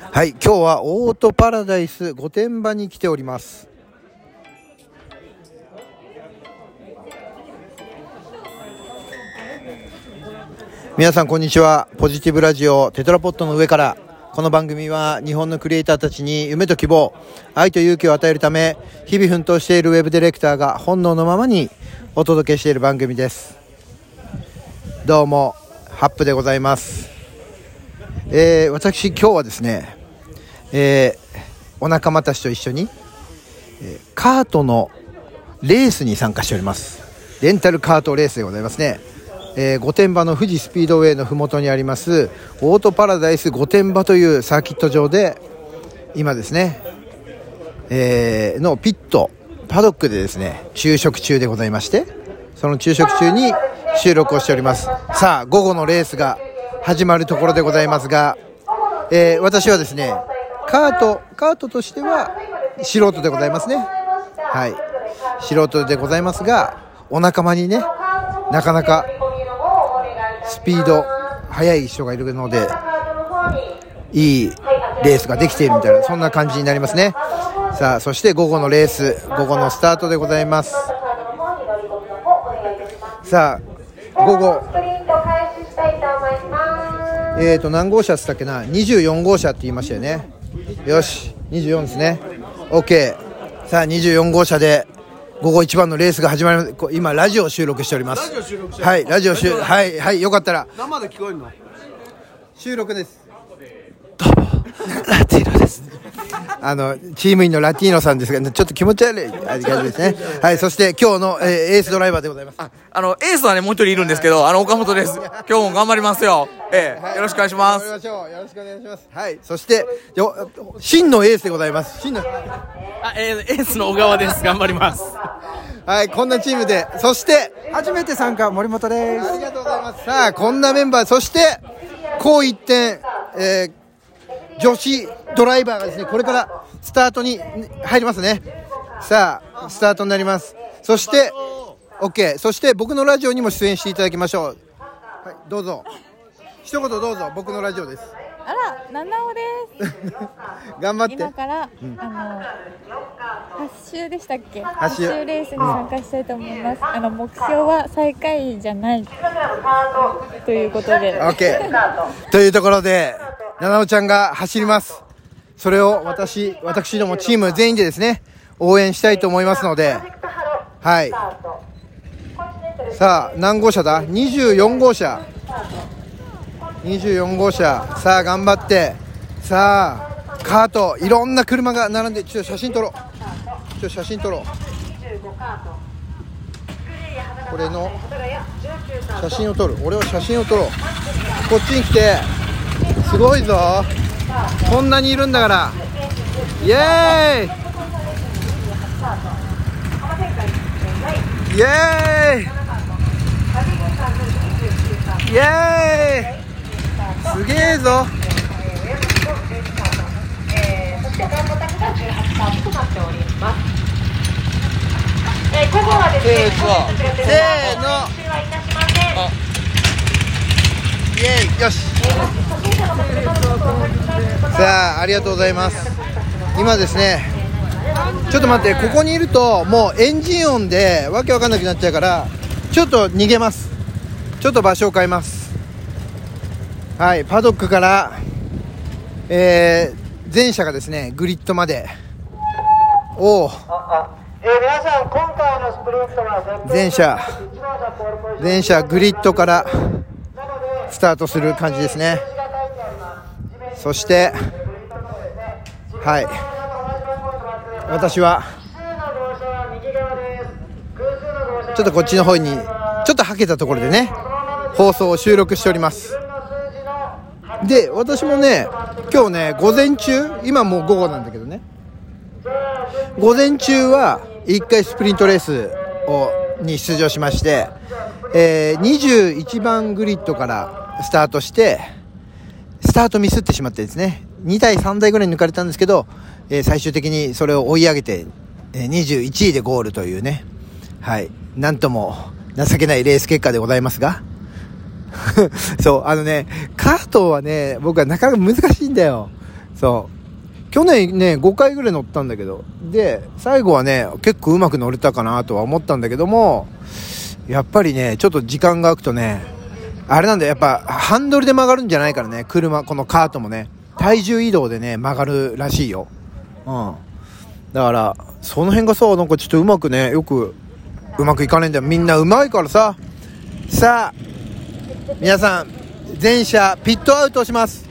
はい、今日はオートパラダイス御殿場に来ております。皆さんこんにちは。ポジティブラジオテトラポットの上から。この番組は日本のクリエイターたちに夢と希望、愛と勇気を与えるため、日々奮闘しているウェブディレクターが本能のままにお届けしている番組です。どうも、ハップでございます。えー私今日はですね、えーお仲間たちと一緒に、えーカートのレースに参加しております。レンタルカートレースでございますね、え御殿場の富士スピードウェイの麓にありますオートパラダイス御殿場というサーキット場で今ですね、えのピットパドックでですね昼食中でございましてその昼食中に収録をしております。さあ午後のレースが始まるところでございますが、えー私はですねカートカートとしては素人でございますね。はい。素人でございますがお仲間にねなかなかスピード速い人がいるのでいいレースができているみたいなそんな感じになりますね。さあそして午後のレース午後のスタートでございます。さあ午後えーと何号車っつったっけな？24号車って言いましたよね。よし24ですね。OK さあ24号車で午後一番のレースが始まりこ今ラジオを収録しております。ラジオ収録してるはいラジオ収はいはいよかったら。生で聞こえるの？収録です ラティーノですあのチーム員のラティーノさんですがちょっと気持ち悪い感じですね はいそして今日の、えーエースドライバーでございますあの、エースはね、もう一人いるんですけど、あの、岡本です。今日も頑張りますよ。ええ、よろしくお願いします。頑張りましょうよろしくお願いしますはいそしてよ真のエースでございます真のあ、えー、エースの小川です。頑張ります。はい、こんなチームで、そして、初めて参加森本ですありがとうございます。さあ、こんなメンバー、そして、こう一点、えー女子ドライバーがですね、これからスタートに入りますね。さあ、スタートになります。そして、OK。そして、僕のラジオにも出演していただきましょう。はい、どうぞ。一言どうぞ、僕のラジオです。あら、七尾です。頑張って。今から、あの、八周でしたっけ？八八周周レースに参加したいと思います。あの、目標は最下位じゃない。ということで。OK。というところで、七尾ちゃんが走ります。それを私、私どもチーム全員でですね、応援したいと思いますので、はい。さあ、何号車だ ?24 号車。24号車。さあ、頑張って。さあ、カート、いろんな車が並んで、ちょっと写真撮ろう。ちょっと写真撮ろう。これの写真を撮る。俺は写真を撮ろう。こっちに来て、すごいぞ。こんなにいるんだから。イエーイ。イエーイ。イエーイ。すげえぞ。えー午後はですね、せーの。本日のせーの。はいたしません。イエーイ。よし。さあありがとうございます。今ですねちょっと待ってここにいるともうエンジン音でわけわかんなくなっちゃうからちょっと逃げます。ちょっと場所を変えます。はいパドックからえー、前車がですねグリッドまで。おおえー皆さん、今回のスプリントは前車前車グリッドからスタートする感じですね。そしてはい。私はちょっとこっちの方にちょっとはけたところでね放送を収録しております。で私もね今日ね午前中今もう午後なんだけどね。午前中は1回スプリントレースをに出場しまして、えー21番グリッドからスタートしてスタートミスってしまってですね2台3台ぐらい抜かれたんですけど、えー最終的にそれを追い上げて、えー21位でゴールというねはいなんとも情けないレース結果でございますが そう、あのね、カートはね、僕はなかなか難しいんだよ。そう去年ね5回ぐらい乗ったんだけどで最後はね結構うまく乗れたかなとは思ったんだけどもやっぱりねちょっと時間が空くとねあれなんだやっぱハンドルで曲がるんじゃないからね。車このカートもね。体重移動でね曲がるらしいよ。うん。だからその辺がさなんかちょっとうまくねよくうまくいかないんだよ。みんなうまいからさ。さあ皆さん全車ピットアウトします。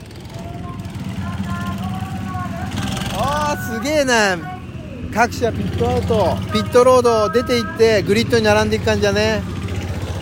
あーすげえな。各車ピットアウト。ピットロード出て行ってグリッドに並んでいく感じだね。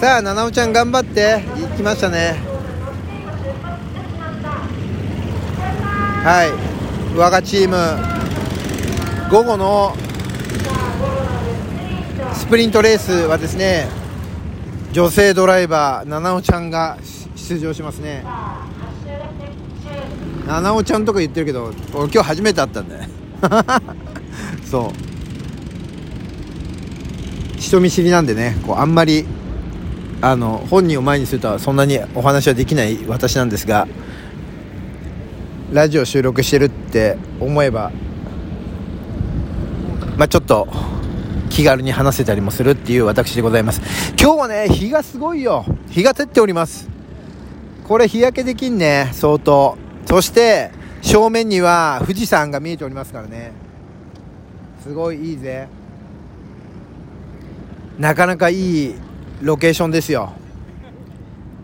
さあ七尾ちゃん頑張って。行きましたね。はい。我がチーム。午後のスプリントレースはですね女性ドライバー七尾ちゃんが出場しますね。七尾ちゃんとか言ってるけど俺今日初めて会ったんだよ。そう。人見知りなんでねこうあんまりあの本人を前にするとはそんなにお話はできない私なんですがラジオ収録してるって思えばまあちょっと気軽に話せたりもするっていう私でございます。今日はね日がすごいよ。日が照っております。これ日焼けできんね相当。そして正面には富士山が見えておりますからね。すごいいいぜ。なかなかいいロケーションですよ。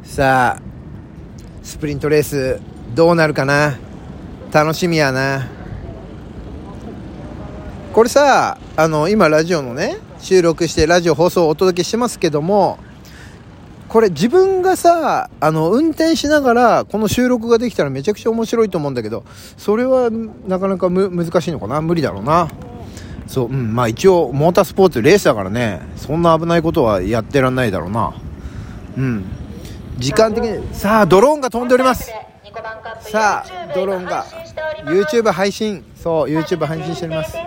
さあスプリントレースどうなるかな？楽しみやな。これさあの今ラジオのね収録してラジオ放送をお届けしてますけどもこれ自分がさあの運転しながらこの収録ができたらめちゃくちゃ面白いと思うんだけどそれはなかなかむ難しいのかな？無理だろうな。そううんまあ一応モータースポーツレースだからねそんな危ないことはやってらんないだろうな。うん。時間的にさあドローンが飛んでおります。さあドローンが YouTube 配信そう YouTube 配信しております。はい、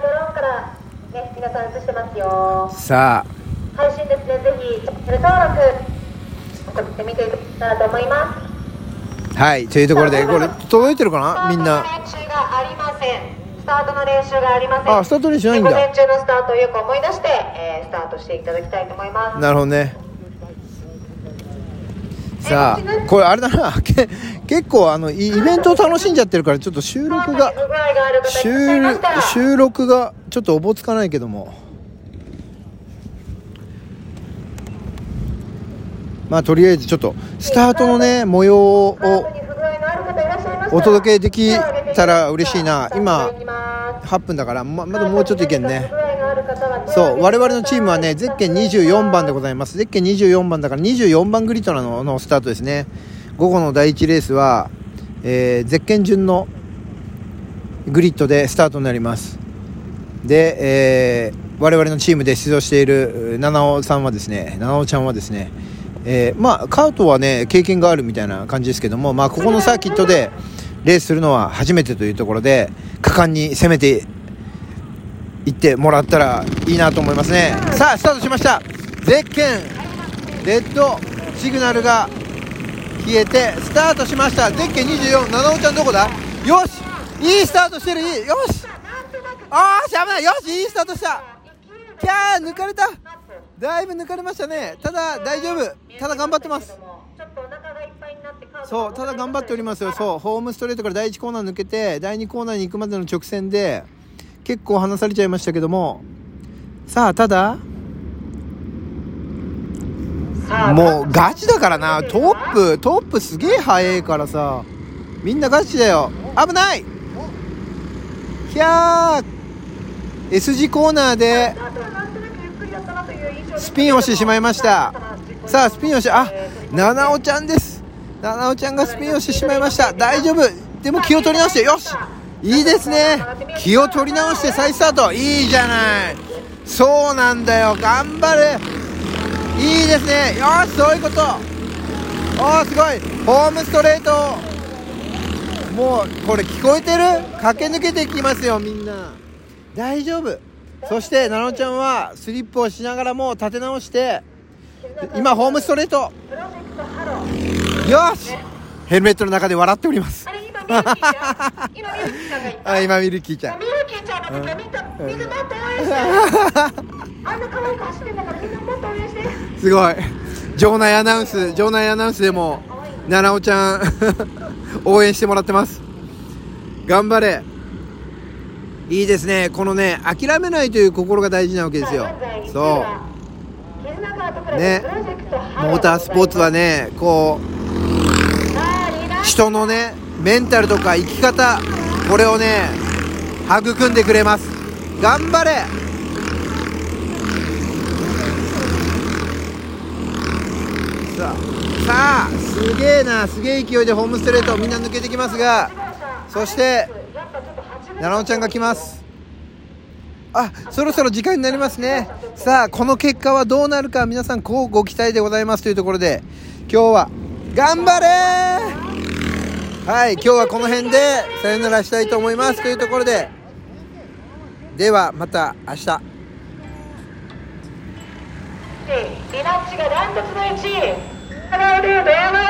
ドローンから、ね、皆さん映してますよ。さあ。配信ですね、ぜひ、チャンネル登録、送ってみていただと思います。はいというところでこれ届いてるかな？みんな。練習がありません。スタートの練習がありません。あスタート練習ないんだ。午前中のスタートをよく思い出して、えースタートしていただきたいと思います。なるほどね。さあこれあれだな。け結構あのイイベントを楽しんじゃってるからちょっと収録が収録がちょっとおぼつかないけども。まあとりあえずちょっとスタートのね模様をお届けできたら嬉しいな。今スタートに行きます8分だからままだもうちょっといけんね。そう我々のチームはねゼッケン24番でございます。ゼッケン24番だから24番グリッドなののスタートですね。午後の第1レースは、えーゼッケン順のグリッドでスタートになります。で、えー我々のチームで出場している七尾さんはですね七尾ちゃんはですねえーまあカートはね経験があるみたいな感じですけどもまあここのサーキットでレースするのは初めてというところで果敢に攻めて行ってもらったらいいなと思いますね。さあスタートしました。ゼッケン。レッド。シグナルが消えてスタートしました。ゼッケン24七尾ちゃんどこだ？よし。いいスタートしてる。いい。よし。あーし危ない。よし。いいスタートした。キャー抜かれた。だいぶ抜かれましたね。ただ大丈夫。ただ頑張ってますそうただ頑張っておりますよ。そうホームストレートから第1コーナー抜けて第2コーナーに行くまでの直線で結構離されちゃいましたけども。さあただもうガチだからな。トップトップすげえ速いからさ。みんなガチだよ。危ない！ひゃー！S 字コーナーでスピンをしてしまいました。さあスピンをしてあ七尾ちゃんです七尾ちゃんがスピンをしてしまいました。大丈夫。でも気を取り直して。よし。いいですね。気を取り直して再スタート。いいじゃない。そうなんだよ。頑張るいいですね。よしそういうこと。おーすごい。ホームストレート。もうこれ聞こえてる？駆け抜けていきますよみんな。大丈夫。そして奈々ちゃんはスリップをしながらも立て直して今ホームストレート。よし！ヘルメットの中で笑っております。あれ今ミルキーちゃん今ミルキーちゃん。がいたあ今ミルキーちゃんみんなもっと応援して。あんな可愛く走ってんだからみんなもっと応援して。すごい。場内アナウンス場内アナウンスでも奈々ちゃん 応援してもらってます。頑張れ。いいですね。このね諦めないという心が大事なわけですよ。そう。ね。モータースポーツはねこう人のねメンタルとか生き方これをね育んでくれます。頑張れ。さあすげえな。すげえ勢いでホームストレートみんな抜けてきますがそして奈々ちゃんが来ます。あそろそろ時間になりますね。さあこの結果はどうなるか皆さんこうご期待でございますというところで今日は頑張れはい今日はこの辺でさよならしたいと思いますというところでではまた明日。リナッチがダントツの1位。